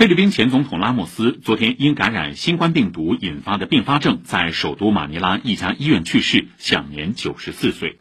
菲律宾前总统拉莫斯昨天因感染新冠病毒引发的并发症在首都马尼拉一家医院去世享年九十四岁。